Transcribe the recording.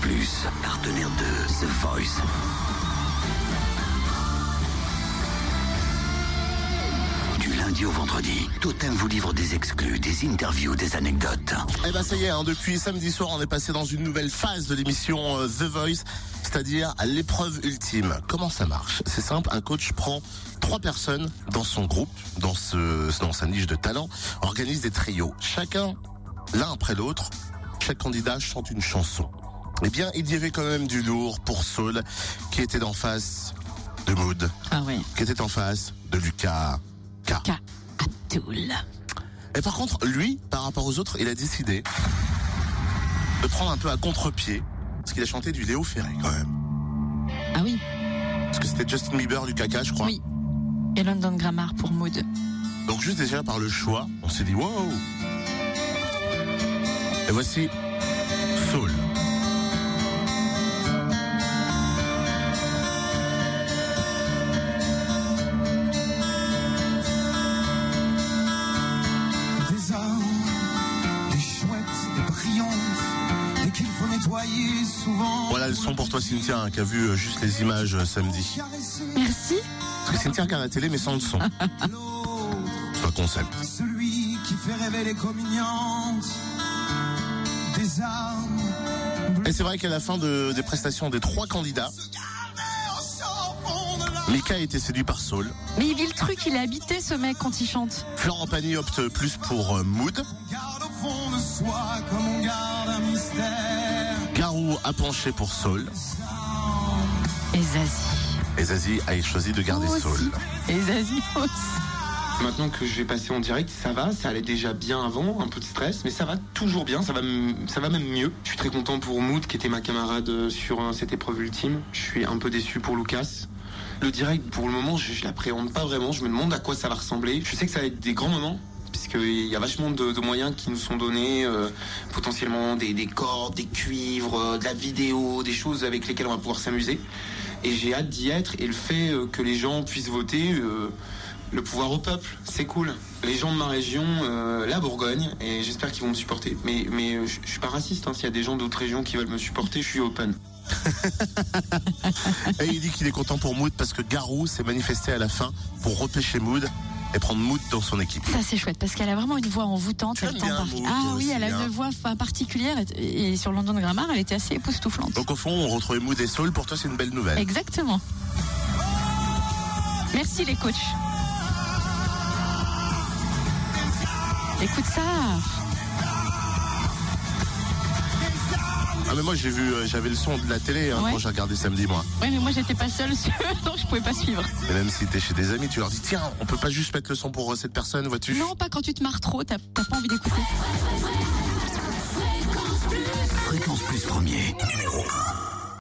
Plus, partenaire de The Voice. Du lundi au vendredi, Totem vous livre des exclus, des interviews, des anecdotes. Eh ben ça y est, hein, depuis samedi soir, on est passé dans une nouvelle phase de l'émission euh, The Voice, c'est-à-dire l'épreuve ultime. Comment ça marche? C'est simple, un coach prend trois personnes dans son groupe, dans ce dans sa niche de talent, organise des trios, chacun l'un après l'autre. Chaque candidat chante une chanson. Eh bien, il y avait quand même du lourd pour Saul, qui était en face de Mood, Ah oui. qui était en face de Lucas K. K. Abdul. Et par contre, lui, par rapport aux autres, il a décidé de prendre un peu à contre-pied, parce qu'il a chanté du Léo Ferré quand même. Ah oui. Parce que c'était Justin Bieber du caca, je crois. Oui. Et London Grammar pour Mood. Donc juste déjà par le choix, on s'est dit wow. Et voici Voilà le son pour toi Cynthia, hein, qui a vu euh, juste les images euh, samedi. Merci. Parce que Cynthia regarde la télé mais sans le son. C'est un concept. celui qui fait rêver les communiantes. Des armes, Et c'est vrai qu'à la fin de- des prestations des trois candidats, Mika a été séduit par Saul. Mais il vit le truc, il est habité ce mec quand il chante. Florent Pagny opte plus pour euh, Mood. garde au fond de soi comme on garde un mystère. A penché pour Saul. Et Zazie. Et Zazie a choisi de garder Saul. Et Zazie aussi. Maintenant que je vais passer en direct, ça va, ça allait déjà bien avant, un peu de stress, mais ça va toujours bien, ça va, ça va même mieux. Je suis très content pour Mood, qui était ma camarade euh, sur euh, cette épreuve ultime. Je suis un peu déçu pour Lucas. Le direct, pour le moment, je, je l'appréhende pas vraiment. Je me demande à quoi ça va ressembler. Je sais que ça va être des grands moments. Puisqu'il y a vachement de, moyens qui nous sont donnés, euh, potentiellement des, des cordes, des cuivres, euh, de la vidéo, des choses avec lesquelles on va pouvoir s'amuser. Et j'ai hâte d'y être. Et le fait euh, que les gens puissent voter, le pouvoir au peuple, c'est cool. Les gens de ma région, la Bourgogne, et j'espère qu'ils vont me supporter. Mais, je, je suis pas raciste, hein. s'il y a des gens d'autres régions qui veulent me supporter, je suis open. Et il dit qu'il est content pour Mood parce que Garou s'est manifesté à la fin pour repêcher Mood et prendre Mood dans son équipe. Ça c'est chouette parce qu'elle a vraiment une voix envoûtante. Elle bien Ah oui, elle a hein. une voix particulière et, et sur London Grammar, elle était assez époustouflante. Donc au fond, on retrouvait Mood et Soul. Pour toi, c'est une belle nouvelle. Exactement. Merci les coachs. Écoute ça. Ah mais moi j'ai vu, euh, j'avais le son de la télé hein, Ouais. quand j'ai regardé samedi moi. Ouais, mais moi j'étais pas seule, donc je pouvais pas suivre. Et même si t'es chez des amis, tu leur dis tiens, on peut pas juste mettre le son pour euh, cette personne, vois-tu? Non, pas quand tu te marres trop, t'as t'as pas envie d'écouter. Fréquence Plus premier, numéro 1.